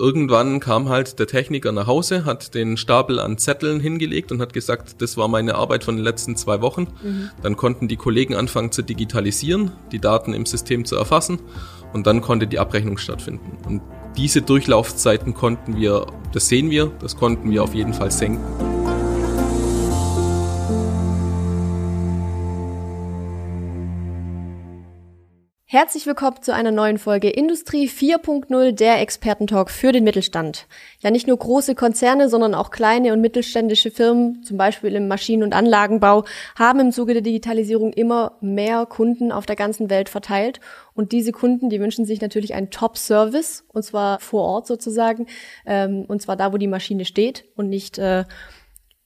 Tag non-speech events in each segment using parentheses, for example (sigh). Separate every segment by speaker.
Speaker 1: irgendwann kam halt der Techniker nach Hause, hat den Stapel an Zetteln hingelegt und hat gesagt, das war meine Arbeit von den letzten zwei Wochen. Mhm. Dann konnten die Kollegen anfangen zu digitalisieren, die Daten im System zu erfassen und dann konnte die Abrechnung stattfinden. Und diese Durchlaufzeiten konnten wir, das sehen wir, das konnten wir auf jeden Fall senken.
Speaker 2: Herzlich willkommen zu einer neuen Folge Industrie 4.0, der Expertentalk für den Mittelstand. Ja, nicht nur große Konzerne, sondern auch kleine und mittelständische Firmen, zum Beispiel im Maschinen- und Anlagenbau, haben im Zuge der Digitalisierung immer mehr Kunden auf der ganzen Welt verteilt. Und diese Kunden, die wünschen sich natürlich einen Top-Service, und zwar vor Ort sozusagen, ähm, und zwar da, wo die Maschine steht und nicht äh,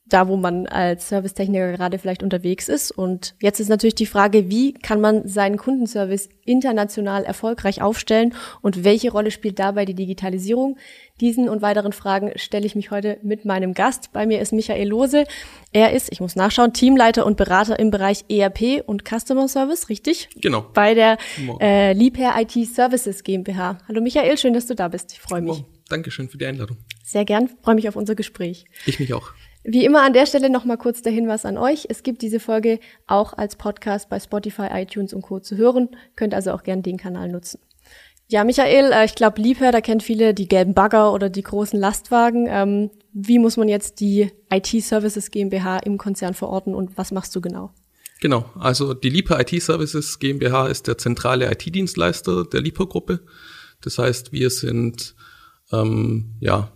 Speaker 2: da, wo man als Servicetechniker gerade vielleicht unterwegs ist. Und jetzt ist natürlich die Frage, wie kann man seinen Kundenservice international erfolgreich aufstellen und welche Rolle spielt dabei die Digitalisierung? Diesen und weiteren Fragen stelle ich mich heute mit meinem Gast. Bei mir ist Michael Lose. Er ist, ich muss nachschauen, Teamleiter und Berater im Bereich ERP und Customer Service, richtig?
Speaker 1: Genau.
Speaker 2: Bei der äh, Liebherr IT Services GmbH. Hallo Michael, schön, dass du da bist. Ich freue mich. Oh,
Speaker 1: Dankeschön für die Einladung.
Speaker 2: Sehr gern, freue mich auf unser Gespräch.
Speaker 1: Ich mich auch.
Speaker 2: Wie immer an der Stelle nochmal kurz der Hinweis an euch. Es gibt diese Folge auch als Podcast bei Spotify, iTunes und Co. zu hören. Könnt also auch gern den Kanal nutzen. Ja, Michael, äh, ich glaube, Liebherr, da kennt viele die gelben Bagger oder die großen Lastwagen. Ähm, wie muss man jetzt die IT-Services GmbH im Konzern verorten und was machst du genau?
Speaker 1: Genau, also die Liebherr IT Services GmbH ist der zentrale IT-Dienstleister der Liebherr-Gruppe. Das heißt, wir sind ähm, ja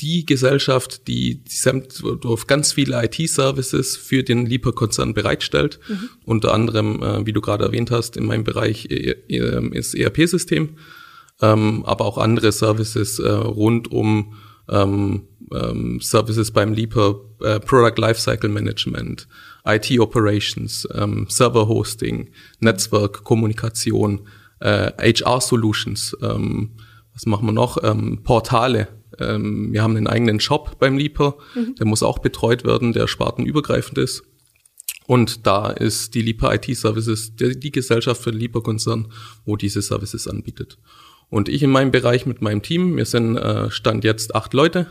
Speaker 1: die Gesellschaft, die, die auf ganz viele IT-Services für den Lieferkonzern bereitstellt. Mhm. Unter anderem, äh, wie du gerade erwähnt hast, in meinem Bereich äh, äh, ist ERP-System, ähm, aber auch andere Services äh, rund um ähm, ähm, Services beim Liefer, äh, Product Lifecycle Management, IT Operations, ähm, Server Hosting, Netzwerk, Kommunikation, äh, HR Solutions, ähm, was machen wir noch? Ähm, Portale, ähm, wir haben einen eigenen Shop beim Lieper, mhm. der muss auch betreut werden, der spartenübergreifend ist. Und da ist die Lieper IT Services die, die Gesellschaft für den Lieper-Konzern, wo diese Services anbietet. Und ich in meinem Bereich mit meinem Team, wir sind äh, Stand jetzt acht Leute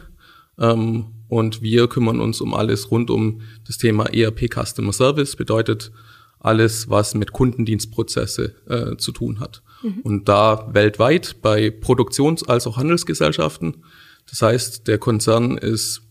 Speaker 1: ähm, und wir kümmern uns um alles rund um das Thema ERP Customer Service, bedeutet alles, was mit Kundendienstprozesse äh, zu tun hat. Mhm. Und da weltweit bei Produktions- als auch Handelsgesellschaften das heißt, der Konzern ist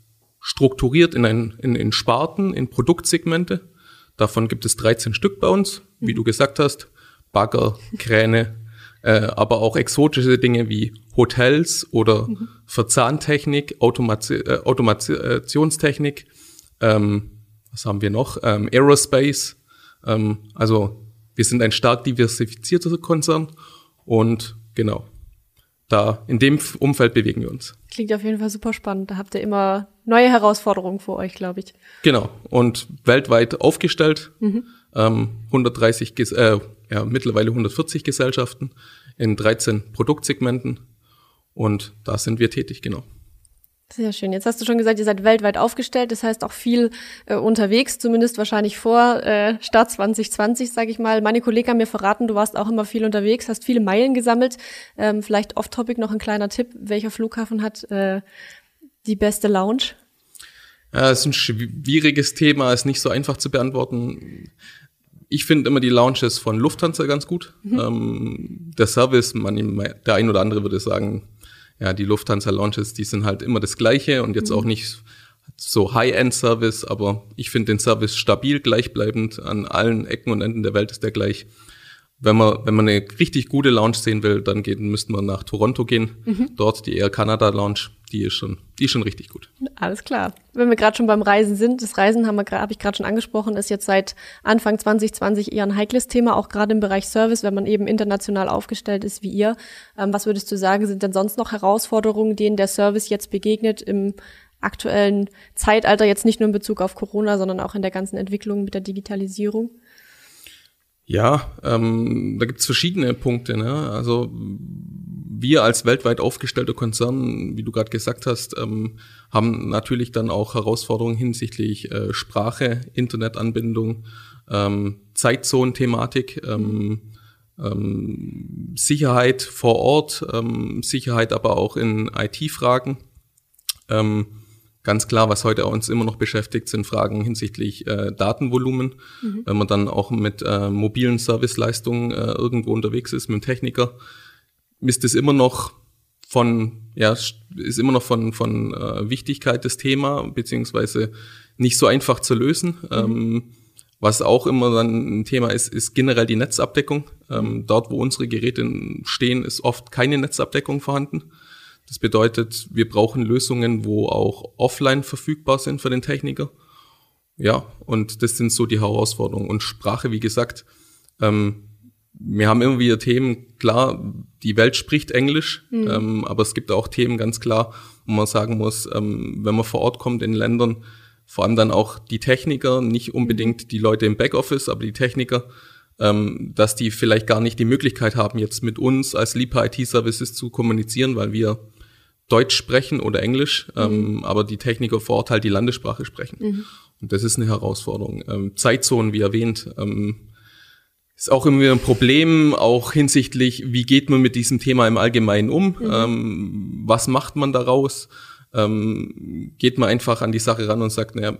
Speaker 1: strukturiert in, ein, in, in Sparten, in Produktsegmente. Davon gibt es 13 Stück bei uns, wie du gesagt hast. Bagger, Kräne, äh, aber auch exotische Dinge wie Hotels oder mhm. Verzahntechnik, Automati äh, Automationstechnik. Ähm, was haben wir noch? Ähm, Aerospace. Ähm, also wir sind ein stark diversifizierter Konzern und genau da in dem Umfeld bewegen wir uns.
Speaker 2: Klingt auf jeden Fall super spannend. Da habt ihr immer neue Herausforderungen vor euch, glaube ich.
Speaker 1: Genau. Und weltweit aufgestellt. Mhm. Ähm, 130, äh, ja, mittlerweile 140 Gesellschaften in 13 Produktsegmenten. Und da sind wir tätig, genau.
Speaker 2: Sehr schön. Jetzt hast du schon gesagt, ihr seid weltweit aufgestellt, das heißt auch viel äh, unterwegs, zumindest wahrscheinlich vor äh, Start 2020, sage ich mal. Meine Kollegen haben mir verraten, du warst auch immer viel unterwegs, hast viele Meilen gesammelt. Ähm, vielleicht off-topic noch ein kleiner Tipp. Welcher Flughafen hat äh, die beste Lounge?
Speaker 1: Ja, das ist ein schwieriges Thema, ist nicht so einfach zu beantworten. Ich finde immer die Lounges von Lufthansa ganz gut. Mhm. Ähm, der Service, man, der ein oder andere würde sagen, ja, die Lufthansa-Launches, die sind halt immer das Gleiche und jetzt mhm. auch nicht so High-End-Service, aber ich finde den Service stabil, gleichbleibend an allen Ecken und Enden der Welt ist der gleich. Wenn man, wenn man eine richtig gute Lounge sehen will, dann geht, müsste man nach Toronto gehen. Mhm. Dort die Air Canada Lounge, die ist schon, die ist schon richtig gut.
Speaker 2: Alles klar. Wenn wir gerade schon beim Reisen sind, das Reisen haben wir habe ich gerade schon angesprochen, ist jetzt seit Anfang 2020 eher ein heikles Thema, auch gerade im Bereich Service, wenn man eben international aufgestellt ist wie ihr. Ähm, was würdest du sagen, sind denn sonst noch Herausforderungen, denen der Service jetzt begegnet im aktuellen Zeitalter, jetzt nicht nur in Bezug auf Corona, sondern auch in der ganzen Entwicklung mit der Digitalisierung?
Speaker 1: Ja, ähm, da gibt's verschiedene Punkte. Ne? Also wir als weltweit aufgestellter Konzern, wie du gerade gesagt hast, ähm, haben natürlich dann auch Herausforderungen hinsichtlich äh, Sprache, Internetanbindung, ähm, Zeitzonenthematik. Ähm, ähm, Sicherheit vor Ort, ähm, Sicherheit aber auch in IT-Fragen. Ähm, ganz klar, was heute uns immer noch beschäftigt, sind Fragen hinsichtlich äh, Datenvolumen. Mhm. Wenn man dann auch mit äh, mobilen Serviceleistungen äh, irgendwo unterwegs ist, mit dem Techniker, ist es immer noch von, ja, ist immer noch von, von äh, Wichtigkeit das Thema, beziehungsweise nicht so einfach zu lösen. Mhm. Ähm, was auch immer dann ein Thema ist, ist generell die Netzabdeckung. Ähm, dort, wo unsere Geräte stehen, ist oft keine Netzabdeckung vorhanden. Das bedeutet, wir brauchen Lösungen, wo auch offline verfügbar sind für den Techniker. Ja, und das sind so die Herausforderungen. Und Sprache, wie gesagt, ähm, wir haben immer wieder Themen, klar, die Welt spricht Englisch, mhm. ähm, aber es gibt auch Themen ganz klar, wo man sagen muss, ähm, wenn man vor Ort kommt in Ländern, vor allem dann auch die Techniker, nicht unbedingt die Leute im Backoffice, aber die Techniker, ähm, dass die vielleicht gar nicht die Möglichkeit haben, jetzt mit uns als Lipa IT Services zu kommunizieren, weil wir Deutsch sprechen oder Englisch, mhm. ähm, aber die Techniker vor Ort halt die Landessprache sprechen. Mhm. Und das ist eine Herausforderung. Ähm, Zeitzonen, wie erwähnt, ähm, ist auch immer ein Problem, auch hinsichtlich, wie geht man mit diesem Thema im Allgemeinen um? Mhm. Ähm, was macht man daraus? Ähm, geht man einfach an die Sache ran und sagt, naja,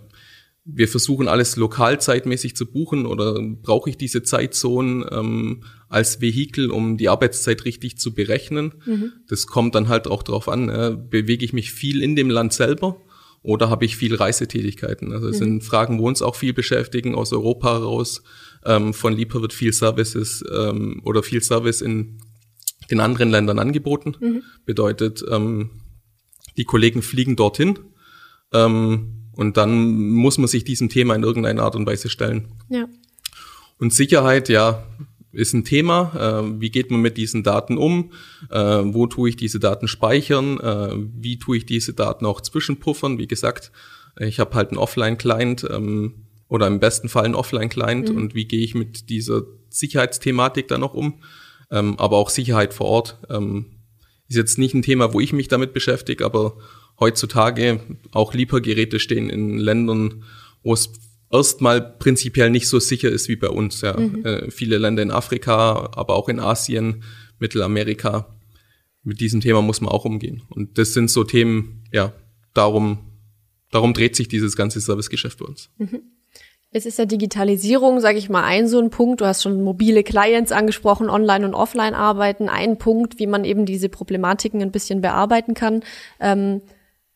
Speaker 1: wir versuchen alles lokal zeitmäßig zu buchen oder brauche ich diese Zeitzonen ähm, als Vehikel, um die Arbeitszeit richtig zu berechnen? Mhm. Das kommt dann halt auch darauf an, äh, bewege ich mich viel in dem Land selber oder habe ich viel Reisetätigkeiten? Also es mhm. sind Fragen, wo uns auch viel beschäftigen aus Europa heraus ähm, von Lipa wird viel Services ähm, oder viel Service in den anderen Ländern angeboten. Mhm. Bedeutet, ähm, die Kollegen fliegen dorthin ähm, und dann muss man sich diesem Thema in irgendeiner Art und Weise stellen. Ja. Und Sicherheit, ja, ist ein Thema. Äh, wie geht man mit diesen Daten um? Äh, wo tue ich diese Daten speichern? Äh, wie tue ich diese Daten auch zwischenpuffern? Wie gesagt, ich habe halt einen Offline-Client. Ähm, oder im besten Fall ein Offline-Client mhm. und wie gehe ich mit dieser Sicherheitsthematik dann noch um. Ähm, aber auch Sicherheit vor Ort ähm, ist jetzt nicht ein Thema, wo ich mich damit beschäftige, aber heutzutage auch Liefergeräte stehen in Ländern, wo es erstmal prinzipiell nicht so sicher ist wie bei uns. Ja. Mhm. Äh, viele Länder in Afrika, aber auch in Asien, Mittelamerika. Mit diesem Thema muss man auch umgehen. Und das sind so Themen, ja, darum, darum dreht sich dieses ganze Servicegeschäft bei uns. Mhm.
Speaker 2: Es ist ja Digitalisierung, sage ich mal, ein so ein Punkt. Du hast schon mobile Clients angesprochen, online und offline arbeiten. Ein Punkt, wie man eben diese Problematiken ein bisschen bearbeiten kann. Ähm,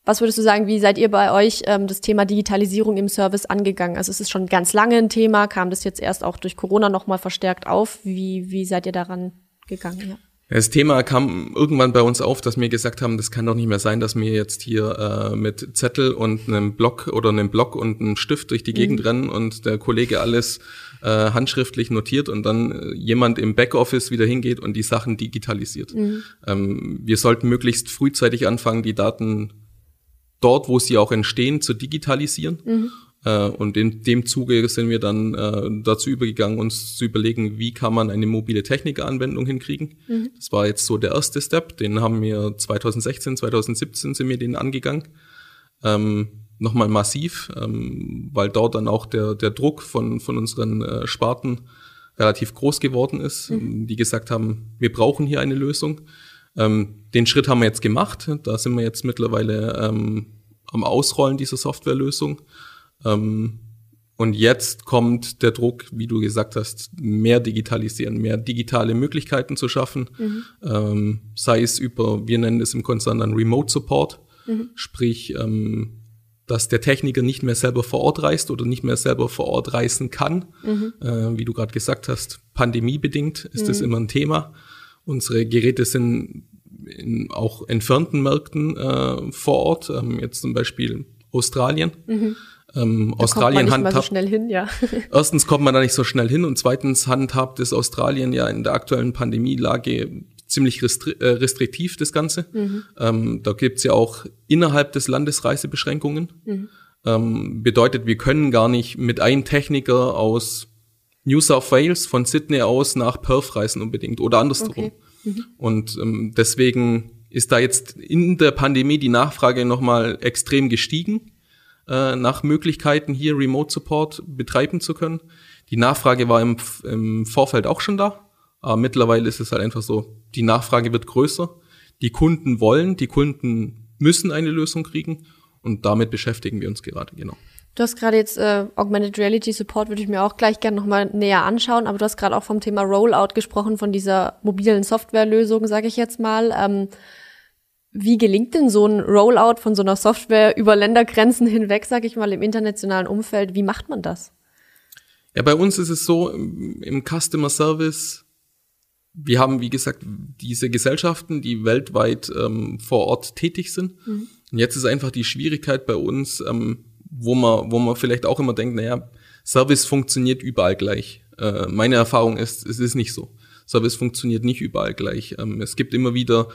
Speaker 2: was würdest du sagen, wie seid ihr bei euch ähm, das Thema Digitalisierung im Service angegangen? Also es ist schon ganz lange ein Thema, kam das jetzt erst auch durch Corona nochmal verstärkt auf. Wie, wie seid ihr daran gegangen? Ja.
Speaker 1: Das Thema kam irgendwann bei uns auf, dass wir gesagt haben, das kann doch nicht mehr sein, dass wir jetzt hier äh, mit Zettel und einem Block oder einem Block und einem Stift durch die Gegend mhm. rennen und der Kollege alles äh, handschriftlich notiert und dann äh, jemand im Backoffice wieder hingeht und die Sachen digitalisiert. Mhm. Ähm, wir sollten möglichst frühzeitig anfangen, die Daten dort, wo sie auch entstehen, zu digitalisieren. Mhm. Äh, und in dem Zuge sind wir dann äh, dazu übergegangen, uns zu überlegen, wie kann man eine mobile Technikanwendung hinkriegen. Mhm. Das war jetzt so der erste Step. Den haben wir 2016, 2017 sind wir den angegangen. Ähm, Nochmal massiv, ähm, weil dort dann auch der, der Druck von, von unseren äh, Sparten relativ groß geworden ist, mhm. die gesagt haben, wir brauchen hier eine Lösung. Ähm, den Schritt haben wir jetzt gemacht. Da sind wir jetzt mittlerweile ähm, am Ausrollen dieser Softwarelösung. Ähm, und jetzt kommt der Druck, wie du gesagt hast, mehr digitalisieren, mehr digitale Möglichkeiten zu schaffen. Mhm. Ähm, sei es über, wir nennen es im Konzern dann Remote Support, mhm. sprich, ähm, dass der Techniker nicht mehr selber vor Ort reist oder nicht mehr selber vor Ort reisen kann. Mhm. Äh, wie du gerade gesagt hast, pandemiebedingt ist das mhm. immer ein Thema. Unsere Geräte sind in auch entfernten Märkten äh, vor Ort, ähm, jetzt zum Beispiel Australien. Mhm. Ähm, Australien
Speaker 2: kommt man nicht handhabt. So schnell hin, ja. (laughs)
Speaker 1: erstens kommt man da nicht so schnell hin und zweitens handhabt es Australien ja in der aktuellen Pandemielage ziemlich restri äh, restriktiv, das Ganze. Mhm. Ähm, da gibt's ja auch innerhalb des Landes Reisebeschränkungen. Mhm. Ähm, bedeutet, wir können gar nicht mit einem Techniker aus New South Wales von Sydney aus nach Perth reisen unbedingt oder andersrum. Okay. Mhm. Und ähm, deswegen ist da jetzt in der Pandemie die Nachfrage nochmal extrem gestiegen äh, nach Möglichkeiten, hier Remote Support betreiben zu können. Die Nachfrage war im, im Vorfeld auch schon da. Aber mittlerweile ist es halt einfach so, die Nachfrage wird größer, die Kunden wollen, die Kunden müssen eine Lösung kriegen und damit beschäftigen wir uns gerade, genau.
Speaker 2: Du hast gerade jetzt äh, Augmented Reality Support, würde ich mir auch gleich gerne nochmal näher anschauen, aber du hast gerade auch vom Thema Rollout gesprochen, von dieser mobilen Softwarelösung, sage ich jetzt mal. Ähm, wie gelingt denn so ein Rollout von so einer Software über Ländergrenzen hinweg, sage ich mal, im internationalen Umfeld? Wie macht man das?
Speaker 1: Ja, bei uns ist es so, im Customer Service, wir haben, wie gesagt, diese Gesellschaften, die weltweit ähm, vor Ort tätig sind. Mhm. Und jetzt ist einfach die Schwierigkeit bei uns, ähm, wo man, wo man vielleicht auch immer denkt, naja, Service funktioniert überall gleich. Äh, meine Erfahrung ist, es ist nicht so. Service funktioniert nicht überall gleich. Ähm, es gibt immer wieder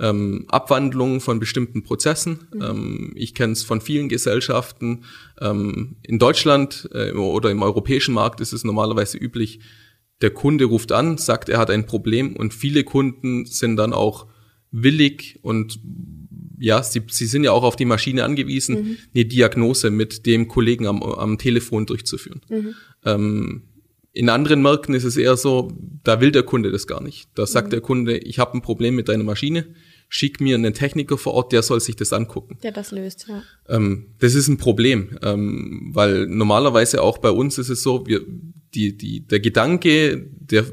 Speaker 1: ähm, Abwandlungen von bestimmten Prozessen. Mhm. Ähm, ich kenne es von vielen Gesellschaften. Ähm, in Deutschland äh, oder im europäischen Markt ist es normalerweise üblich, der Kunde ruft an, sagt, er hat ein Problem und viele Kunden sind dann auch willig und ja, sie, sie sind ja auch auf die Maschine angewiesen, mhm. eine Diagnose mit dem Kollegen am, am Telefon durchzuführen. Mhm. Ähm, in anderen Märkten ist es eher so, da will der Kunde das gar nicht. Da sagt mhm. der Kunde, ich habe ein Problem mit deiner Maschine, schick mir einen Techniker vor Ort, der soll sich das angucken.
Speaker 2: Der das löst, ja.
Speaker 1: Ähm, das ist ein Problem, ähm, weil normalerweise auch bei uns ist es so, wir, die, die, der Gedanke, der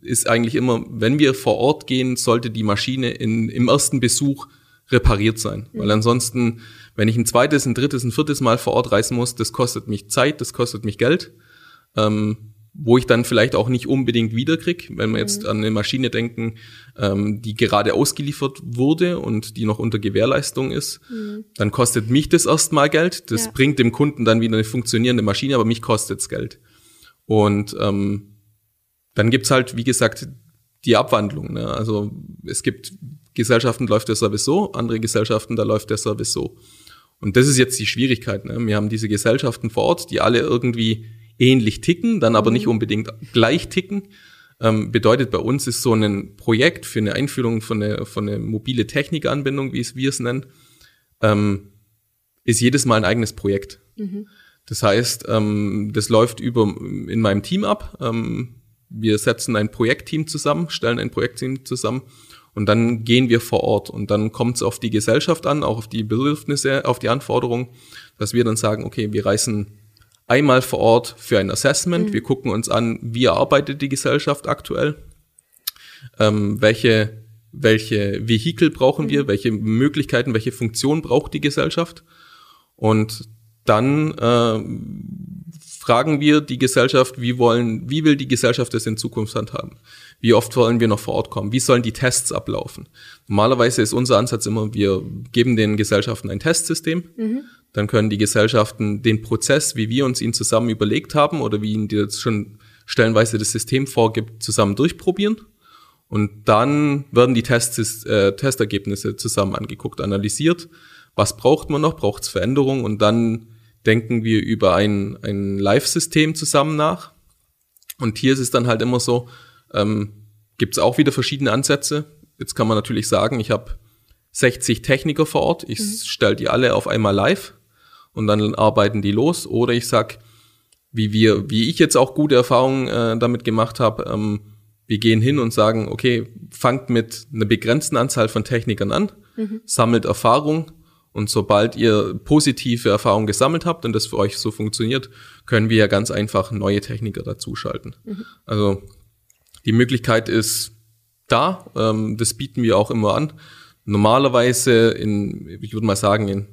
Speaker 1: ist eigentlich immer, wenn wir vor Ort gehen, sollte die Maschine in, im ersten Besuch repariert sein. Mhm. Weil ansonsten, wenn ich ein zweites, ein drittes, ein viertes Mal vor Ort reisen muss, das kostet mich Zeit, das kostet mich Geld. Ähm, wo ich dann vielleicht auch nicht unbedingt wiederkrieg, wenn wir jetzt mhm. an eine Maschine denken, ähm, die gerade ausgeliefert wurde und die noch unter Gewährleistung ist, mhm. dann kostet mich das erstmal Geld. Das ja. bringt dem Kunden dann wieder eine funktionierende Maschine, aber mich kostet's Geld. Und ähm, dann gibt's halt, wie gesagt, die Abwandlung. Ne? Also es gibt Gesellschaften, läuft der Service so, andere Gesellschaften, da läuft der Service so. Und das ist jetzt die Schwierigkeit. Ne? Wir haben diese Gesellschaften vor Ort, die alle irgendwie ähnlich ticken, dann aber nicht mhm. unbedingt gleich ticken. Ähm, bedeutet bei uns ist so ein Projekt für eine Einführung von einer von eine mobile Technikanbindung, wie es wir es nennen, ähm, ist jedes Mal ein eigenes Projekt. Mhm. Das heißt, ähm, das läuft über in meinem Team ab. Ähm, wir setzen ein Projektteam zusammen, stellen ein Projektteam zusammen und dann gehen wir vor Ort und dann kommt es auf die Gesellschaft an, auch auf die Bedürfnisse, auf die Anforderungen, dass wir dann sagen, okay, wir reisen einmal vor Ort für ein Assessment. Mhm. Wir gucken uns an, wie arbeitet die Gesellschaft aktuell, ähm, welche, welche Vehikel brauchen mhm. wir, welche Möglichkeiten, welche Funktion braucht die Gesellschaft. Und dann äh, fragen wir die Gesellschaft, wie wollen, wie will die Gesellschaft das in Zukunft handhaben? Wie oft wollen wir noch vor Ort kommen? Wie sollen die Tests ablaufen? Normalerweise ist unser Ansatz immer, wir geben den Gesellschaften ein Testsystem. Mhm. Dann können die Gesellschaften den Prozess, wie wir uns ihn zusammen überlegt haben oder wie ihnen jetzt schon stellenweise das System vorgibt, zusammen durchprobieren. Und dann werden die Tests, äh, Testergebnisse zusammen angeguckt, analysiert. Was braucht man noch? Braucht es Veränderungen? Und dann denken wir über ein, ein Live-System zusammen nach. Und hier ist es dann halt immer so, ähm, gibt es auch wieder verschiedene Ansätze. Jetzt kann man natürlich sagen, ich habe 60 Techniker vor Ort, ich mhm. stelle die alle auf einmal live und dann arbeiten die los. Oder ich sag, wie wir, wie ich jetzt auch gute Erfahrungen äh, damit gemacht habe, ähm, wir gehen hin und sagen, okay, fangt mit einer begrenzten Anzahl von Technikern an, mhm. sammelt Erfahrung und sobald ihr positive Erfahrungen gesammelt habt und das für euch so funktioniert, können wir ja ganz einfach neue Techniker dazuschalten. Mhm. Also die Möglichkeit ist da, ähm, das bieten wir auch immer an. Normalerweise in, ich würde mal sagen, in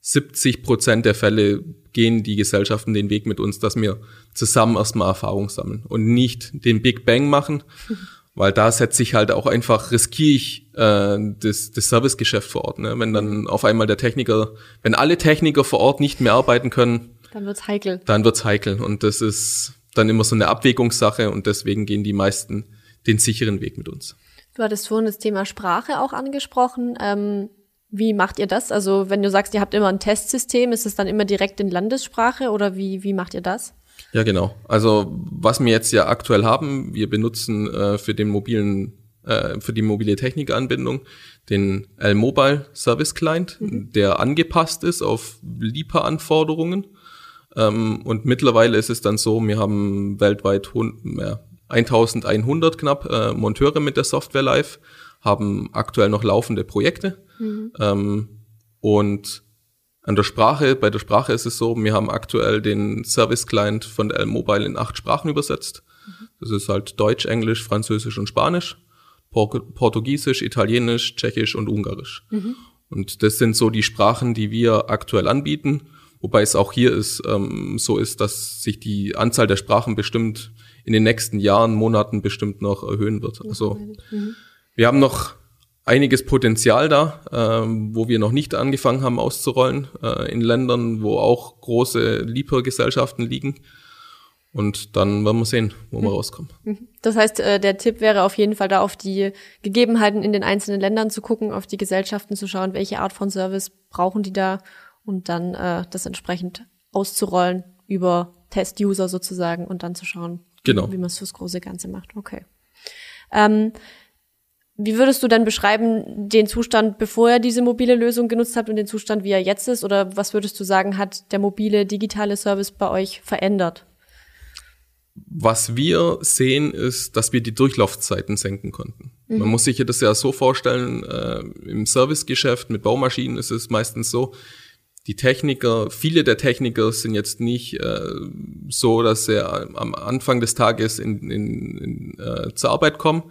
Speaker 1: 70 Prozent der Fälle gehen die Gesellschaften den Weg mit uns, dass wir zusammen erstmal Erfahrung sammeln und nicht den Big Bang machen, (laughs) weil da setze ich halt auch einfach, riskiere ich äh, das, das Servicegeschäft vor Ort. Ne? Wenn dann auf einmal der Techniker, wenn alle Techniker vor Ort nicht mehr arbeiten können,
Speaker 2: dann wird's heikel.
Speaker 1: Dann wird's heikel und das ist dann immer so eine Abwägungssache und deswegen gehen die meisten den sicheren Weg mit uns.
Speaker 2: Du hattest vorhin das Thema Sprache auch angesprochen. Ähm wie macht ihr das? Also wenn du sagst, ihr habt immer ein Testsystem, ist es dann immer direkt in Landessprache oder wie, wie macht ihr das?
Speaker 1: Ja, genau. Also was wir jetzt ja aktuell haben, wir benutzen äh, für den mobilen, äh, für die mobile Technikanbindung den L-Mobile Service Client, mhm. der angepasst ist auf LIPA-Anforderungen. Ähm, und mittlerweile ist es dann so, wir haben weltweit ja, 1100 knapp äh, Monteure mit der Software live, haben aktuell noch laufende Projekte. Mhm. Ähm, und an der Sprache, bei der Sprache ist es so, wir haben aktuell den Service-Client von der L-Mobile in acht Sprachen übersetzt. Mhm. Das ist halt Deutsch, Englisch, Französisch und Spanisch, Portugiesisch, Italienisch, Tschechisch und Ungarisch. Mhm. Und das sind so die Sprachen, die wir aktuell anbieten. Wobei es auch hier ist, ähm, so ist, dass sich die Anzahl der Sprachen bestimmt in den nächsten Jahren, Monaten bestimmt noch erhöhen wird. Also mhm. wir haben noch einiges Potenzial da, ähm, wo wir noch nicht angefangen haben auszurollen, äh, in Ländern, wo auch große Liefergesellschaften liegen. Und dann werden wir sehen, wo wir mhm. rauskommen.
Speaker 2: Mhm. Das heißt, äh, der Tipp wäre auf jeden Fall da auf die Gegebenheiten in den einzelnen Ländern zu gucken, auf die Gesellschaften zu schauen, welche Art von Service brauchen die da und dann äh, das entsprechend auszurollen über Test-User sozusagen und dann zu schauen, genau. wie man es fürs große Ganze macht. Okay. Ähm, wie würdest du dann beschreiben den Zustand, bevor er diese mobile Lösung genutzt hat und den Zustand, wie er jetzt ist? Oder was würdest du sagen, hat der mobile digitale Service bei euch verändert?
Speaker 1: Was wir sehen, ist, dass wir die Durchlaufzeiten senken konnten. Mhm. Man muss sich das ja so vorstellen, äh, im Servicegeschäft mit Baumaschinen ist es meistens so, die Techniker, viele der Techniker sind jetzt nicht äh, so, dass sie am Anfang des Tages in, in, in, äh, zur Arbeit kommen,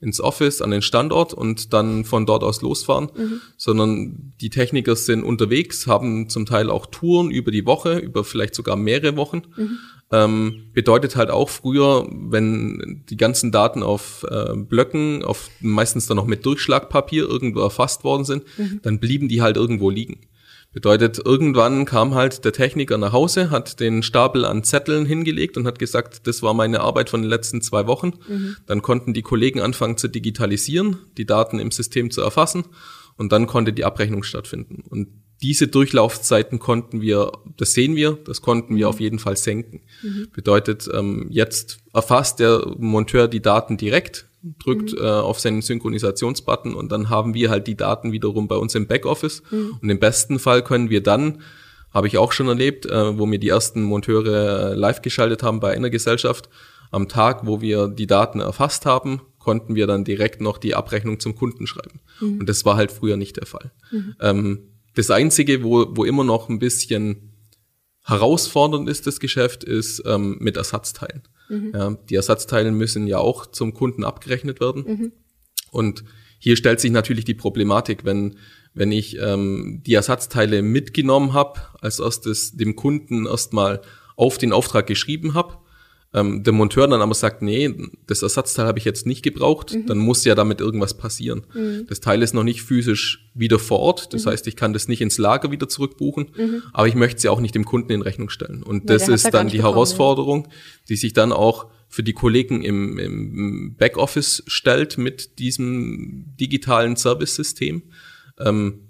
Speaker 1: ins Office, an den Standort und dann von dort aus losfahren, mhm. sondern die Techniker sind unterwegs, haben zum Teil auch Touren über die Woche, über vielleicht sogar mehrere Wochen. Mhm. Ähm, bedeutet halt auch früher, wenn die ganzen Daten auf äh, Blöcken, auf meistens dann noch mit Durchschlagpapier irgendwo erfasst worden sind, mhm. dann blieben die halt irgendwo liegen. Bedeutet, irgendwann kam halt der Techniker nach Hause, hat den Stapel an Zetteln hingelegt und hat gesagt, das war meine Arbeit von den letzten zwei Wochen. Mhm. Dann konnten die Kollegen anfangen zu digitalisieren, die Daten im System zu erfassen und dann konnte die Abrechnung stattfinden. Und diese Durchlaufzeiten konnten wir, das sehen wir, das konnten wir mhm. auf jeden Fall senken. Mhm. Bedeutet, ähm, jetzt erfasst der Monteur die Daten direkt, drückt mhm. äh, auf seinen Synchronisationsbutton und dann haben wir halt die Daten wiederum bei uns im Backoffice. Mhm. Und im besten Fall können wir dann, habe ich auch schon erlebt, äh, wo mir die ersten Monteure äh, live geschaltet haben bei einer Gesellschaft, am Tag, wo wir die Daten erfasst haben, konnten wir dann direkt noch die Abrechnung zum Kunden schreiben. Mhm. Und das war halt früher nicht der Fall. Mhm. Ähm, das Einzige, wo, wo immer noch ein bisschen herausfordernd ist, das Geschäft, ist ähm, mit Ersatzteilen. Mhm. Ja, die Ersatzteile müssen ja auch zum Kunden abgerechnet werden. Mhm. Und hier stellt sich natürlich die Problematik, wenn, wenn ich ähm, die Ersatzteile mitgenommen habe, als erstes dem Kunden erstmal auf den Auftrag geschrieben habe ähm, der Monteur dann aber sagt, nee, das Ersatzteil habe ich jetzt nicht gebraucht, mhm. dann muss ja damit irgendwas passieren. Mhm. Das Teil ist noch nicht physisch wieder vor Ort, das mhm. heißt, ich kann das nicht ins Lager wieder zurückbuchen, mhm. aber ich möchte sie auch nicht dem Kunden in Rechnung stellen. Und ja, das ist dann die bekommen, Herausforderung, die sich dann auch für die Kollegen im, im Backoffice stellt mit diesem digitalen Service-System. Ähm,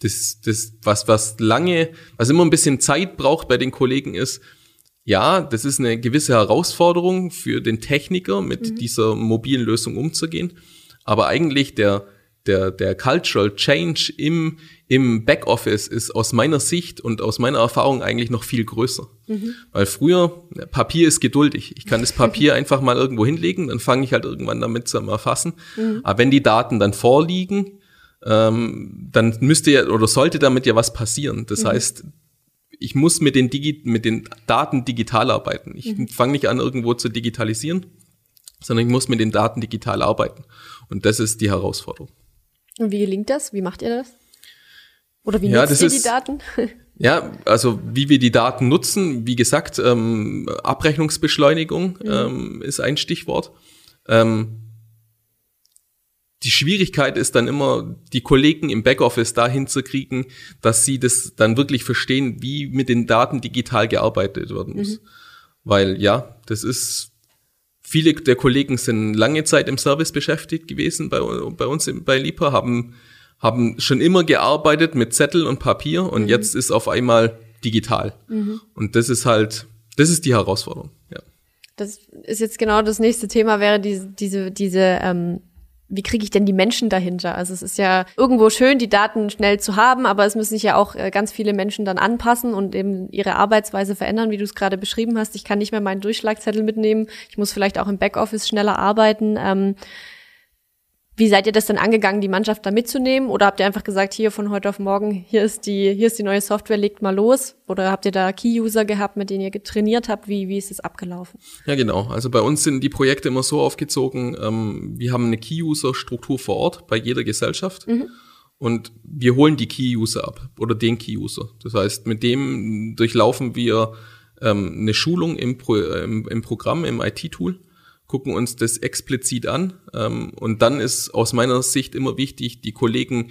Speaker 1: das, das, was, was lange, was immer ein bisschen Zeit braucht bei den Kollegen ist, ja, das ist eine gewisse Herausforderung für den Techniker, mit mhm. dieser mobilen Lösung umzugehen. Aber eigentlich der, der, der Cultural Change im, im Backoffice ist aus meiner Sicht und aus meiner Erfahrung eigentlich noch viel größer. Mhm. Weil früher, Papier ist geduldig. Ich kann das Papier (laughs) einfach mal irgendwo hinlegen, dann fange ich halt irgendwann damit zu erfassen. Mhm. Aber wenn die Daten dann vorliegen, ähm, dann müsste ja oder sollte damit ja was passieren. Das mhm. heißt, ich muss mit den, Digi mit den Daten digital arbeiten. Ich mhm. fange nicht an, irgendwo zu digitalisieren, sondern ich muss mit den Daten digital arbeiten. Und das ist die Herausforderung.
Speaker 2: Und wie gelingt das? Wie macht ihr das? Oder wie ja, nutzt ihr ist, die Daten? (laughs)
Speaker 1: Ja, also wie wir die Daten nutzen, wie gesagt, ähm, Abrechnungsbeschleunigung mhm. ähm, ist ein Stichwort. Ähm, die Schwierigkeit ist dann immer, die Kollegen im Backoffice dahin zu kriegen, dass sie das dann wirklich verstehen, wie mit den Daten digital gearbeitet werden muss. Mhm. Weil ja, das ist, viele der Kollegen sind lange Zeit im Service beschäftigt gewesen bei, bei uns bei Lipa, haben, haben schon immer gearbeitet mit Zettel und Papier und mhm. jetzt ist auf einmal digital. Mhm. Und das ist halt, das ist die Herausforderung, ja.
Speaker 2: Das ist jetzt genau das nächste Thema, wäre diese, diese, diese ähm wie kriege ich denn die Menschen dahinter? Also es ist ja irgendwo schön, die Daten schnell zu haben, aber es müssen sich ja auch äh, ganz viele Menschen dann anpassen und eben ihre Arbeitsweise verändern, wie du es gerade beschrieben hast. Ich kann nicht mehr meinen Durchschlagzettel mitnehmen. Ich muss vielleicht auch im Backoffice schneller arbeiten. Ähm, wie seid ihr das denn angegangen, die Mannschaft da mitzunehmen? Oder habt ihr einfach gesagt, hier von heute auf morgen, hier ist die, hier ist die neue Software, legt mal los? Oder habt ihr da Key-User gehabt, mit denen ihr getrainiert habt? Wie, wie ist es abgelaufen?
Speaker 1: Ja, genau. Also bei uns sind die Projekte immer so aufgezogen, ähm, wir haben eine Key-User-Struktur vor Ort bei jeder Gesellschaft. Mhm. Und wir holen die Key-User ab oder den Key-User. Das heißt, mit dem durchlaufen wir ähm, eine Schulung im, Pro, im, im Programm, im IT-Tool gucken uns das explizit an. Ähm, und dann ist aus meiner Sicht immer wichtig, die Kollegen,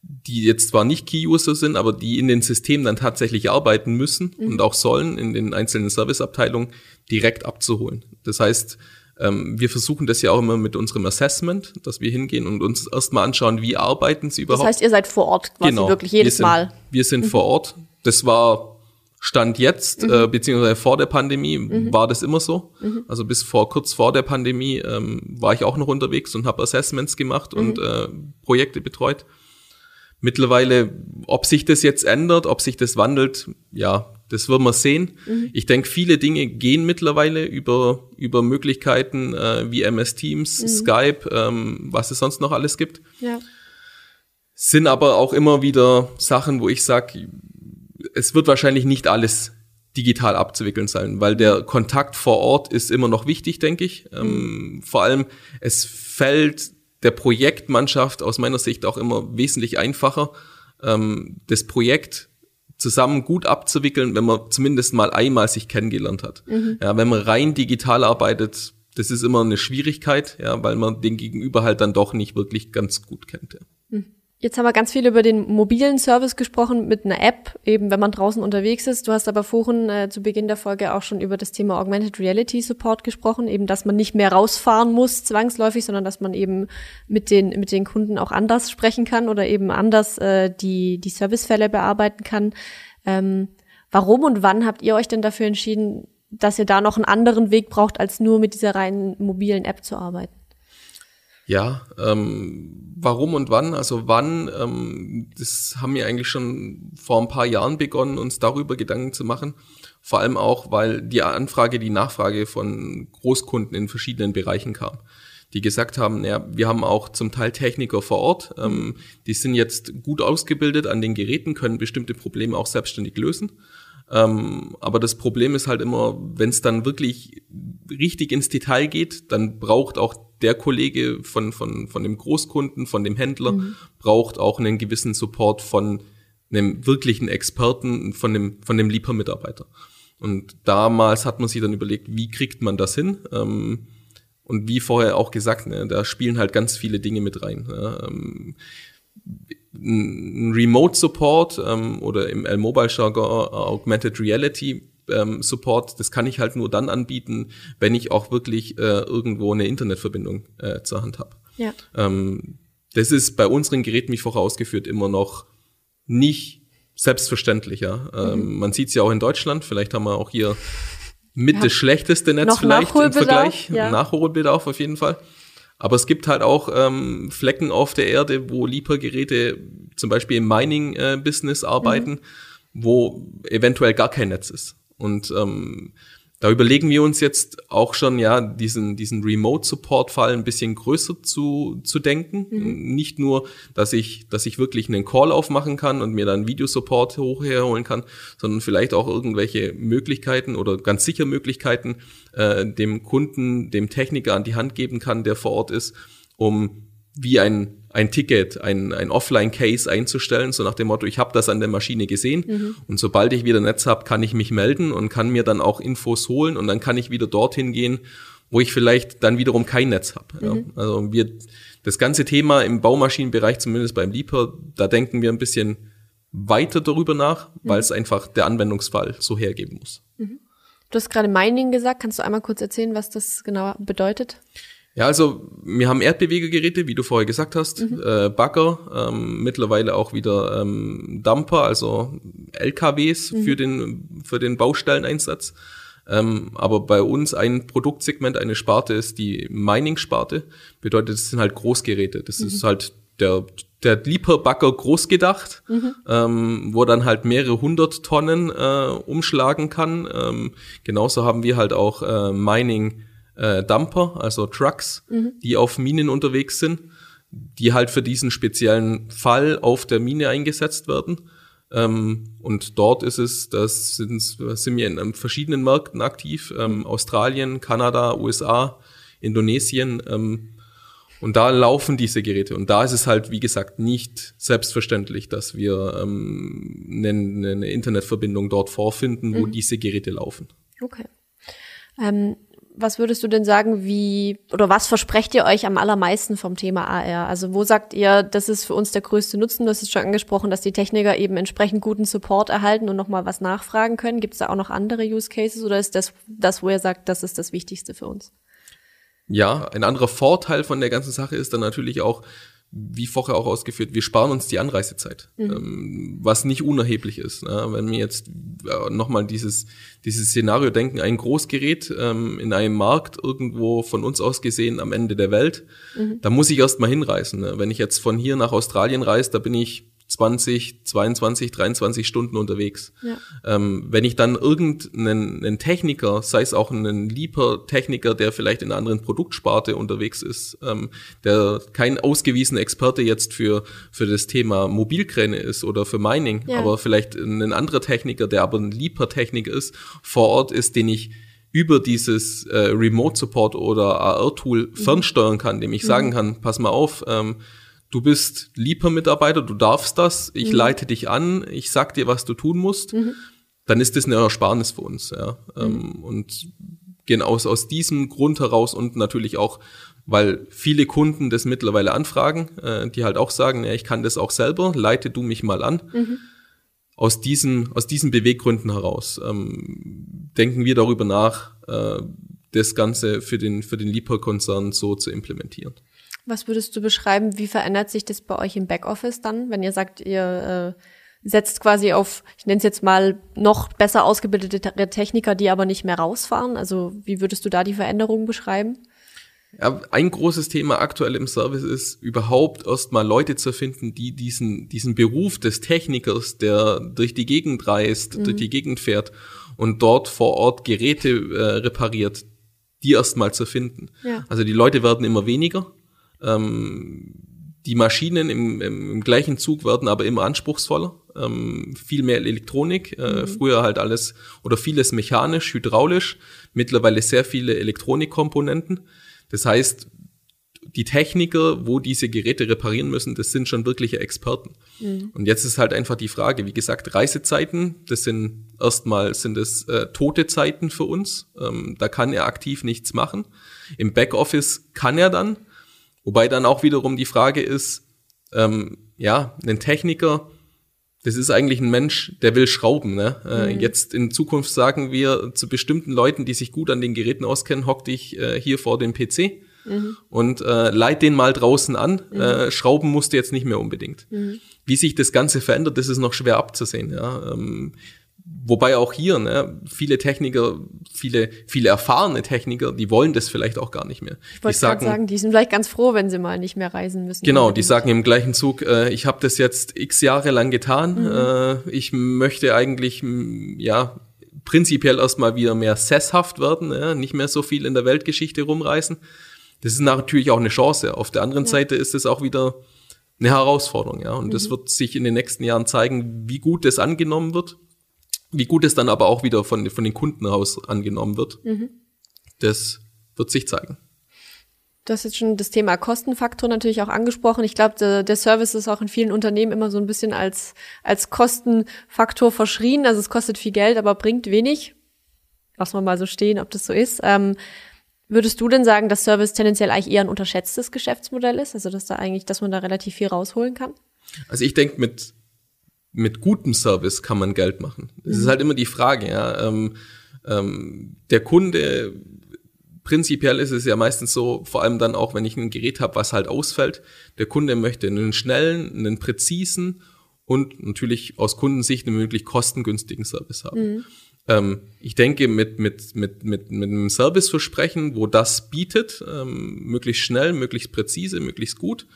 Speaker 1: die jetzt zwar nicht Key-User sind, aber die in den Systemen dann tatsächlich arbeiten müssen mhm. und auch sollen, in den einzelnen Serviceabteilungen, direkt abzuholen. Das heißt, ähm, wir versuchen das ja auch immer mit unserem Assessment, dass wir hingehen und uns erstmal anschauen, wie arbeiten sie überhaupt. Das
Speaker 2: heißt, ihr seid vor Ort quasi
Speaker 1: genau.
Speaker 2: wirklich jedes
Speaker 1: wir sind,
Speaker 2: Mal.
Speaker 1: Wir sind mhm. vor Ort. Das war Stand jetzt, mhm. äh, beziehungsweise vor der Pandemie, mhm. war das immer so. Mhm. Also bis vor kurz vor der Pandemie ähm, war ich auch noch unterwegs und habe Assessments gemacht und mhm. äh, Projekte betreut. Mittlerweile, ob sich das jetzt ändert, ob sich das wandelt, ja, das wird man sehen. Mhm. Ich denke, viele Dinge gehen mittlerweile über, über Möglichkeiten äh, wie MS Teams, mhm. Skype, ähm, was es sonst noch alles gibt. Ja. Sind aber auch immer wieder Sachen, wo ich sage, es wird wahrscheinlich nicht alles digital abzuwickeln sein, weil der Kontakt vor Ort ist immer noch wichtig, denke ich. Ähm, mhm. vor allem, es fällt der Projektmannschaft aus meiner Sicht auch immer wesentlich einfacher, ähm, das Projekt zusammen gut abzuwickeln, wenn man zumindest mal einmal sich kennengelernt hat. Mhm. Ja, wenn man rein digital arbeitet, das ist immer eine Schwierigkeit, ja, weil man den Gegenüber halt dann doch nicht wirklich ganz gut kennt. Ja.
Speaker 2: Jetzt haben wir ganz viel über den mobilen Service gesprochen mit einer App, eben wenn man draußen unterwegs ist. Du hast aber vorhin äh, zu Beginn der Folge auch schon über das Thema Augmented Reality Support gesprochen, eben dass man nicht mehr rausfahren muss zwangsläufig, sondern dass man eben mit den mit den Kunden auch anders sprechen kann oder eben anders äh, die die Servicefälle bearbeiten kann. Ähm, warum und wann habt ihr euch denn dafür entschieden, dass ihr da noch einen anderen Weg braucht, als nur mit dieser reinen mobilen App zu arbeiten?
Speaker 1: Ja, ähm, warum und wann? Also wann, ähm, das haben wir eigentlich schon vor ein paar Jahren begonnen, uns darüber Gedanken zu machen. Vor allem auch, weil die Anfrage, die Nachfrage von Großkunden in verschiedenen Bereichen kam. Die gesagt haben, ja, wir haben auch zum Teil Techniker vor Ort, ähm, die sind jetzt gut ausgebildet an den Geräten, können bestimmte Probleme auch selbstständig lösen. Ähm, aber das Problem ist halt immer, wenn es dann wirklich richtig ins Detail geht, dann braucht auch der Kollege von, von, von dem Großkunden, von dem Händler, mhm. braucht auch einen gewissen Support von einem wirklichen Experten, von dem, von dem Liefermitarbeiter. Und damals hat man sich dann überlegt, wie kriegt man das hin? Ähm, und wie vorher auch gesagt, ne, da spielen halt ganz viele Dinge mit rein. Ja, ähm, ein Remote Support ähm, oder im L-Mobile Jargon Augmented Reality ähm, Support, das kann ich halt nur dann anbieten, wenn ich auch wirklich äh, irgendwo eine Internetverbindung äh, zur Hand habe. Ja. Ähm, das ist bei unseren Geräten, wie vorausgeführt, immer noch nicht selbstverständlich. Ja? Ähm, mhm. Man sieht es ja auch in Deutschland, vielleicht haben wir auch hier mit ja. das schlechteste Netz vielleicht im Vergleich. Ja. Nachholbedarf auf jeden Fall. Aber es gibt halt auch ähm, Flecken auf der Erde, wo Liefergeräte zum Beispiel im Mining-Business äh, arbeiten, mhm. wo eventuell gar kein Netz ist. Und ähm, da überlegen wir uns jetzt auch schon, ja, diesen, diesen Remote-Support-Fall ein bisschen größer zu, zu denken. Mhm. Nicht nur, dass ich, dass ich wirklich einen Call aufmachen kann und mir dann Videosupport hochherholen kann, sondern vielleicht auch irgendwelche Möglichkeiten oder ganz sicher Möglichkeiten äh, dem Kunden, dem Techniker an die Hand geben kann, der vor Ort ist, um wie ein ein Ticket, ein, ein Offline-Case einzustellen, so nach dem Motto, ich habe das an der Maschine gesehen mhm. und sobald ich wieder Netz habe, kann ich mich melden und kann mir dann auch Infos holen und dann kann ich wieder dorthin gehen, wo ich vielleicht dann wiederum kein Netz habe. Ja. Mhm. Also wir, das ganze Thema im Baumaschinenbereich, zumindest beim Leaper, da denken wir ein bisschen weiter darüber nach, mhm. weil es einfach der Anwendungsfall so hergeben muss.
Speaker 2: Mhm. Du hast gerade Mining gesagt. Kannst du einmal kurz erzählen, was das genau bedeutet?
Speaker 1: Ja, also wir haben Erdbewegergeräte, wie du vorher gesagt hast, mhm. äh, Bagger, ähm, mittlerweile auch wieder ähm, Dumper, also LKWs mhm. für den für den Baustelleneinsatz. Ähm, aber bei uns ein Produktsegment, eine Sparte ist die Mining-Sparte. Bedeutet, das sind halt Großgeräte. Das mhm. ist halt der, der Lieferbagger groß gedacht, mhm. ähm, wo dann halt mehrere hundert Tonnen äh, umschlagen kann. Ähm, genauso haben wir halt auch äh, Mining äh, Dumper, also Trucks, mhm. die auf Minen unterwegs sind, die halt für diesen speziellen Fall auf der Mine eingesetzt werden. Ähm, und dort ist es, das sind, sind wir in verschiedenen Märkten aktiv, ähm, Australien, Kanada, USA, Indonesien. Ähm, und da laufen diese Geräte. Und da ist es halt, wie gesagt, nicht selbstverständlich, dass wir ähm, eine, eine Internetverbindung dort vorfinden, wo mhm. diese Geräte laufen.
Speaker 2: Okay. Ähm, was würdest du denn sagen, wie oder was versprecht ihr euch am allermeisten vom Thema AR? Also wo sagt ihr, das ist für uns der größte Nutzen? Du hast es schon angesprochen, dass die Techniker eben entsprechend guten Support erhalten und nochmal was nachfragen können. Gibt es da auch noch andere Use Cases oder ist das das, wo ihr sagt, das ist das Wichtigste für uns?
Speaker 1: Ja, ein anderer Vorteil von der ganzen Sache ist dann natürlich auch, wie vorher auch ausgeführt, wir sparen uns die Anreisezeit, mhm. ähm, was nicht unerheblich ist. Ne? Wenn wir jetzt äh, nochmal dieses, dieses Szenario denken, ein Großgerät ähm, in einem Markt irgendwo von uns aus gesehen am Ende der Welt, mhm. da muss ich erst mal hinreisen. Ne? Wenn ich jetzt von hier nach Australien reise, da bin ich 20, 22, 23 Stunden unterwegs. Ja. Ähm, wenn ich dann irgendeinen einen Techniker, sei es auch einen Lieper-Techniker, der vielleicht in einer anderen Produktsparte unterwegs ist, ähm, der kein ausgewiesener Experte jetzt für, für das Thema Mobilkräne ist oder für Mining, ja. aber vielleicht ein anderer Techniker, der aber ein Lieper-Techniker ist, vor Ort ist, den ich über dieses äh, Remote Support oder AR-Tool mhm. fernsteuern kann, dem ich mhm. sagen kann, pass mal auf, ähm, du bist lieber Mitarbeiter, du darfst das, ich mhm. leite dich an, ich sag dir, was du tun musst, mhm. dann ist das eine Ersparnis für uns. Ja. Ähm, mhm. und genau aus, aus diesem Grund heraus und natürlich auch, weil viele Kunden das mittlerweile anfragen, äh, die halt auch sagen, ja, ich kann das auch selber, leite du mich mal an. Mhm. Aus diesen, aus diesen Beweggründen heraus ähm, denken wir darüber nach, äh, das Ganze für den, für den Lieferkonzern so zu implementieren.
Speaker 2: Was würdest du beschreiben, wie verändert sich das bei euch im Backoffice dann, wenn ihr sagt, ihr äh, setzt quasi auf, ich nenne es jetzt mal, noch besser ausgebildete Techniker, die aber nicht mehr rausfahren? Also wie würdest du da die Veränderungen beschreiben?
Speaker 1: Ja, ein großes Thema aktuell im Service ist überhaupt erstmal Leute zu finden, die diesen, diesen Beruf des Technikers, der durch die Gegend reist, mhm. durch die Gegend fährt und dort vor Ort Geräte äh, repariert, die erstmal zu finden. Ja. Also die Leute werden immer weniger ähm, die Maschinen im, im, im gleichen Zug werden aber immer anspruchsvoller, ähm, viel mehr Elektronik, äh, mhm. früher halt alles oder vieles mechanisch, hydraulisch, mittlerweile sehr viele Elektronikkomponenten. Das heißt, die Techniker, wo diese Geräte reparieren müssen, das sind schon wirkliche Experten. Mhm. Und jetzt ist halt einfach die Frage, wie gesagt, Reisezeiten, das sind erstmal sind es äh, tote Zeiten für uns. Ähm, da kann er aktiv nichts machen. Im Backoffice kann er dann, Wobei dann auch wiederum die Frage ist, ähm, ja, ein Techniker, das ist eigentlich ein Mensch, der will schrauben. Ne? Äh, mhm. Jetzt in Zukunft sagen wir zu bestimmten Leuten, die sich gut an den Geräten auskennen, hock dich äh, hier vor dem PC mhm. und äh, leit den mal draußen an. Mhm. Äh, schrauben musst du jetzt nicht mehr unbedingt. Mhm. Wie sich das Ganze verändert, das ist noch schwer abzusehen. Ja? Ähm, Wobei auch hier, ne, viele Techniker, viele, viele erfahrene Techniker, die wollen das vielleicht auch gar nicht mehr.
Speaker 2: Ich wollte sagen, sagen, die sind vielleicht ganz froh, wenn sie mal nicht mehr reisen müssen.
Speaker 1: Genau, die sagen im gleichen Zug, äh, ich habe das jetzt x Jahre lang getan, mhm. äh, ich möchte eigentlich, ja, prinzipiell erstmal wieder mehr sesshaft werden, ja, nicht mehr so viel in der Weltgeschichte rumreisen. Das ist natürlich auch eine Chance. Auf der anderen ja. Seite ist es auch wieder eine Herausforderung, ja. Und mhm. das wird sich in den nächsten Jahren zeigen, wie gut das angenommen wird wie gut es dann aber auch wieder von, von den Kunden aus angenommen wird, mhm. das wird sich zeigen.
Speaker 2: Du hast jetzt schon das Thema Kostenfaktor natürlich auch angesprochen. Ich glaube, der, der, Service ist auch in vielen Unternehmen immer so ein bisschen als, als Kostenfaktor verschrien. Also es kostet viel Geld, aber bringt wenig. Lass mal mal so stehen, ob das so ist. Ähm, würdest du denn sagen, dass Service tendenziell eigentlich eher ein unterschätztes Geschäftsmodell ist? Also dass da eigentlich, dass man da relativ viel rausholen kann?
Speaker 1: Also ich denke, mit mit gutem Service kann man Geld machen. Das mhm. ist halt immer die Frage, ja. Ähm, ähm, der Kunde, prinzipiell ist es ja meistens so, vor allem dann auch, wenn ich ein Gerät habe, was halt ausfällt, der Kunde möchte einen schnellen, einen präzisen und natürlich aus Kundensicht einen möglich kostengünstigen Service haben. Mhm. Ähm, ich denke, mit, mit, mit, mit, mit einem Serviceversprechen, wo das bietet, ähm, möglichst schnell, möglichst präzise, möglichst gut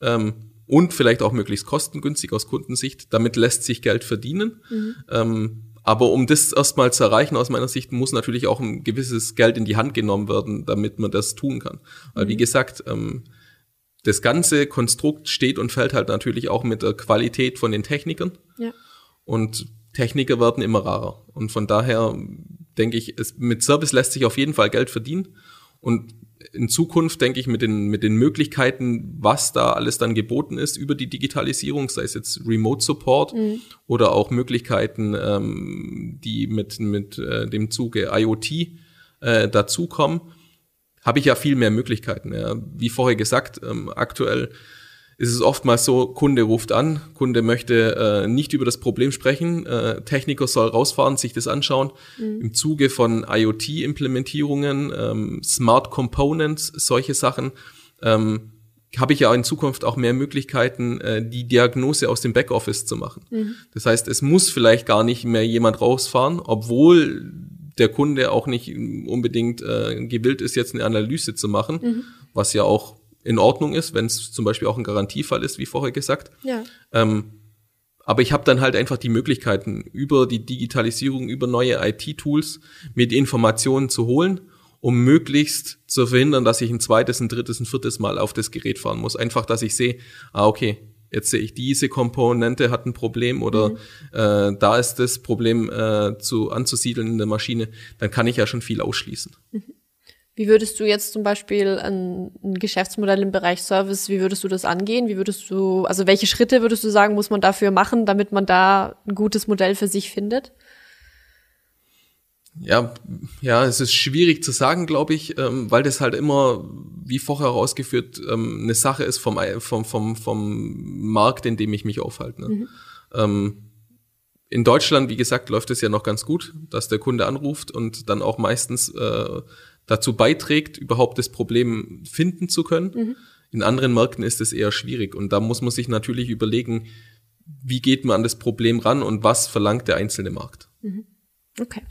Speaker 1: ähm, und vielleicht auch möglichst kostengünstig aus Kundensicht, damit lässt sich Geld verdienen. Mhm. Ähm, aber um das erstmal zu erreichen, aus meiner Sicht, muss natürlich auch ein gewisses Geld in die Hand genommen werden, damit man das tun kann. Weil, wie mhm. gesagt, ähm, das ganze Konstrukt steht und fällt halt natürlich auch mit der Qualität von den Technikern. Ja. Und Techniker werden immer rarer. Und von daher denke ich, es, mit Service lässt sich auf jeden Fall Geld verdienen. Und in Zukunft denke ich mit den, mit den Möglichkeiten, was da alles dann geboten ist über die Digitalisierung, sei es jetzt Remote Support mhm. oder auch Möglichkeiten, ähm, die mit, mit äh, dem Zuge IoT äh, dazukommen, habe ich ja viel mehr Möglichkeiten. Ja. Wie vorher gesagt, ähm, aktuell ist es oftmals so, Kunde ruft an, Kunde möchte äh, nicht über das Problem sprechen, äh, Techniker soll rausfahren, sich das anschauen. Mhm. Im Zuge von IoT-Implementierungen, ähm, Smart Components, solche Sachen, ähm, habe ich ja in Zukunft auch mehr Möglichkeiten, äh, die Diagnose aus dem Backoffice zu machen. Mhm. Das heißt, es muss vielleicht gar nicht mehr jemand rausfahren, obwohl der Kunde auch nicht unbedingt äh, gewillt ist, jetzt eine Analyse zu machen, mhm. was ja auch in Ordnung ist, wenn es zum Beispiel auch ein Garantiefall ist, wie vorher gesagt. Ja. Ähm, aber ich habe dann halt einfach die Möglichkeiten, über die Digitalisierung, über neue IT-Tools mir die Informationen zu holen, um möglichst zu verhindern, dass ich ein zweites, ein drittes, ein viertes Mal auf das Gerät fahren muss. Einfach, dass ich sehe, ah, okay, jetzt sehe ich, diese Komponente hat ein Problem oder mhm. äh, da ist das Problem äh, zu anzusiedeln in der Maschine, dann kann ich ja schon viel ausschließen. Mhm.
Speaker 2: Wie würdest du jetzt zum Beispiel ein, ein, Geschäftsmodell im Bereich Service, wie würdest du das angehen? Wie würdest du, also welche Schritte würdest du sagen, muss man dafür machen, damit man da ein gutes Modell für sich findet?
Speaker 1: Ja, ja, es ist schwierig zu sagen, glaube ich, ähm, weil das halt immer, wie vorher herausgeführt, ähm, eine Sache ist vom, vom, vom, vom Markt, in dem ich mich aufhalte. Ne? Mhm. Ähm, in Deutschland, wie gesagt, läuft es ja noch ganz gut, dass der Kunde anruft und dann auch meistens äh, dazu beiträgt, überhaupt das Problem finden zu können. Mhm. In anderen Märkten ist es eher schwierig und da muss man sich natürlich überlegen, wie geht man an das Problem ran und was verlangt der einzelne Markt. Mhm.
Speaker 2: Okay.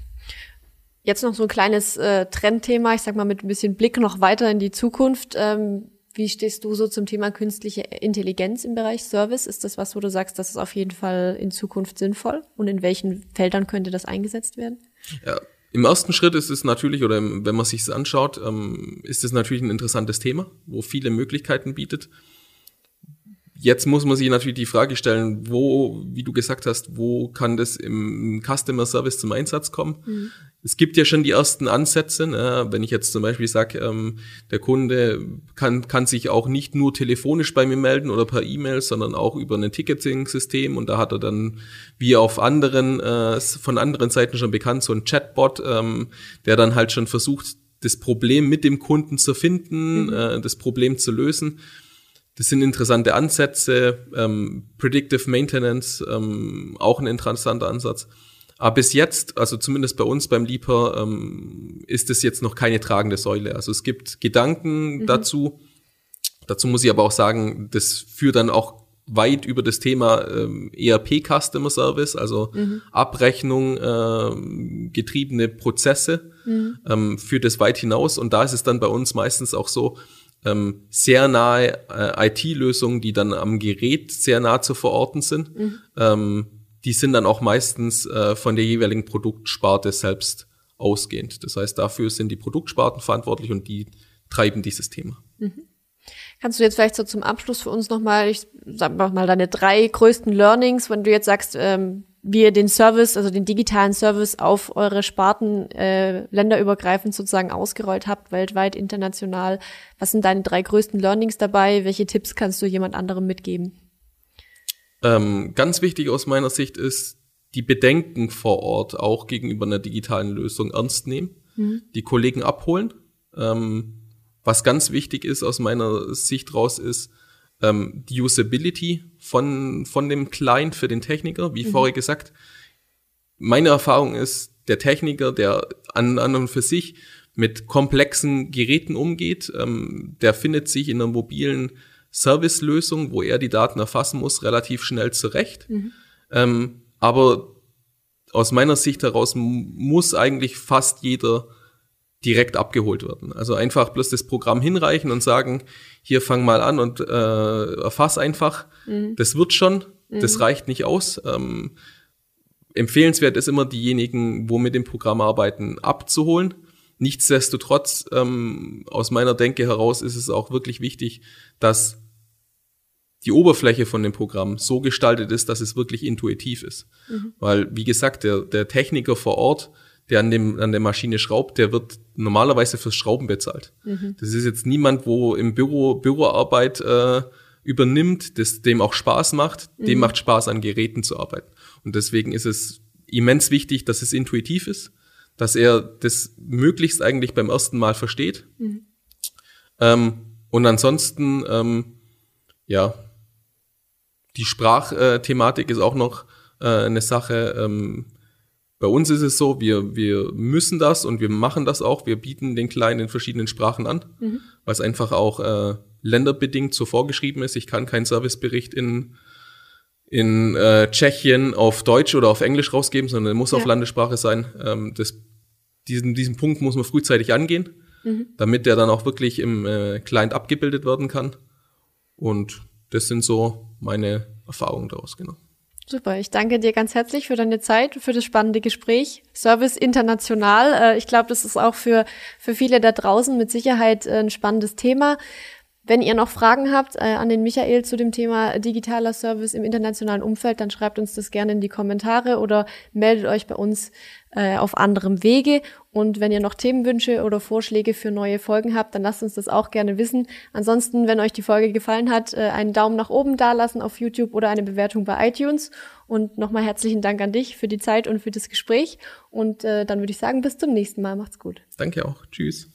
Speaker 2: Jetzt noch so ein kleines äh, Trendthema, ich sag mal mit ein bisschen Blick noch weiter in die Zukunft. Ähm, wie stehst du so zum Thema künstliche Intelligenz im Bereich Service? Ist das was, wo du sagst, das ist auf jeden Fall in Zukunft sinnvoll? Und in welchen Feldern könnte das eingesetzt werden?
Speaker 1: Ja, im ersten Schritt ist es natürlich, oder wenn man sich es anschaut, ähm, ist es natürlich ein interessantes Thema, wo viele Möglichkeiten bietet. Jetzt muss man sich natürlich die Frage stellen, wo, wie du gesagt hast, wo kann das im Customer Service zum Einsatz kommen? Mhm. Es gibt ja schon die ersten Ansätze. Ne? Wenn ich jetzt zum Beispiel sage, ähm, der Kunde kann, kann sich auch nicht nur telefonisch bei mir melden oder per E-Mail, sondern auch über ein Ticketing-System und da hat er dann, wie auf anderen, äh, von anderen Seiten schon bekannt, so ein Chatbot, ähm, der dann halt schon versucht, das Problem mit dem Kunden zu finden, mhm. äh, das Problem zu lösen. Das sind interessante Ansätze. Ähm, Predictive Maintenance, ähm, auch ein interessanter Ansatz. Aber bis jetzt, also zumindest bei uns beim Leaper, ähm, ist es jetzt noch keine tragende Säule. Also es gibt Gedanken mhm. dazu. Dazu muss ich aber auch sagen, das führt dann auch weit über das Thema ähm, ERP Customer Service, also mhm. Abrechnung, äh, getriebene Prozesse, mhm. ähm, führt es weit hinaus. Und da ist es dann bei uns meistens auch so, ähm, sehr nahe äh, IT-Lösungen, die dann am Gerät sehr nah zu verorten sind. Mhm. Ähm, die sind dann auch meistens äh, von der jeweiligen Produktsparte selbst ausgehend. Das heißt, dafür sind die Produktsparten verantwortlich und die treiben dieses Thema. Mhm.
Speaker 2: Kannst du jetzt vielleicht so zum Abschluss für uns nochmal, ich sag mal, deine drei größten Learnings, wenn du jetzt sagst, ähm, wie ihr den Service, also den digitalen Service auf eure Sparten äh, länderübergreifend sozusagen ausgerollt habt, weltweit, international. Was sind deine drei größten Learnings dabei? Welche Tipps kannst du jemand anderem mitgeben?
Speaker 1: Ähm, ganz wichtig aus meiner Sicht ist, die Bedenken vor Ort auch gegenüber einer digitalen Lösung ernst nehmen, mhm. die Kollegen abholen. Ähm, was ganz wichtig ist aus meiner Sicht raus ist, ähm, die Usability von, von dem Client für den Techniker, wie mhm. vorher gesagt. Meine Erfahrung ist, der Techniker, der an, an und für sich mit komplexen Geräten umgeht, ähm, der findet sich in einer mobilen Servicelösung, wo er die Daten erfassen muss, relativ schnell zurecht. Mhm. Ähm, aber aus meiner Sicht heraus muss eigentlich fast jeder direkt abgeholt werden. Also einfach bloß das Programm hinreichen und sagen, hier fang mal an und äh, erfass einfach. Mhm. Das wird schon, mhm. das reicht nicht aus. Ähm, empfehlenswert ist immer diejenigen, wo mit dem Programm arbeiten, abzuholen. Nichtsdestotrotz, ähm, aus meiner Denke heraus ist es auch wirklich wichtig, dass die Oberfläche von dem Programm so gestaltet ist, dass es wirklich intuitiv ist. Mhm. Weil, wie gesagt, der, der Techniker vor Ort, der an, dem, an der Maschine schraubt, der wird normalerweise fürs Schrauben bezahlt. Mhm. Das ist jetzt niemand, wo im Büro Büroarbeit äh, übernimmt, das dem auch Spaß macht. Mhm. Dem macht Spaß, an Geräten zu arbeiten. Und deswegen ist es immens wichtig, dass es intuitiv ist, dass er das möglichst eigentlich beim ersten Mal versteht. Mhm. Ähm, und ansonsten, ähm, ja, die Sprachthematik ist auch noch äh, eine Sache. Ähm, bei uns ist es so, wir, wir müssen das und wir machen das auch. Wir bieten den Kleinen in verschiedenen Sprachen an, mhm. was einfach auch äh, länderbedingt so vorgeschrieben ist. Ich kann keinen Servicebericht in, in äh, Tschechien auf Deutsch oder auf Englisch rausgeben, sondern er muss ja. auf Landessprache sein. Ähm, das, diesen, diesen Punkt muss man frühzeitig angehen, mhm. damit der dann auch wirklich im äh, Client abgebildet werden kann. Und das sind so meine Erfahrungen daraus, genau.
Speaker 2: Super, ich danke dir ganz herzlich für deine Zeit, für das spannende Gespräch. Service international, äh, ich glaube, das ist auch für, für viele da draußen mit Sicherheit äh, ein spannendes Thema. Wenn ihr noch Fragen habt äh, an den Michael zu dem Thema digitaler Service im internationalen Umfeld, dann schreibt uns das gerne in die Kommentare oder meldet euch bei uns äh, auf anderem Wege. Und wenn ihr noch Themenwünsche oder Vorschläge für neue Folgen habt, dann lasst uns das auch gerne wissen. Ansonsten, wenn euch die Folge gefallen hat, äh, einen Daumen nach oben dalassen auf YouTube oder eine Bewertung bei iTunes. Und nochmal herzlichen Dank an dich für die Zeit und für das Gespräch. Und äh, dann würde ich sagen, bis zum nächsten Mal. Macht's gut.
Speaker 1: Danke auch. Tschüss.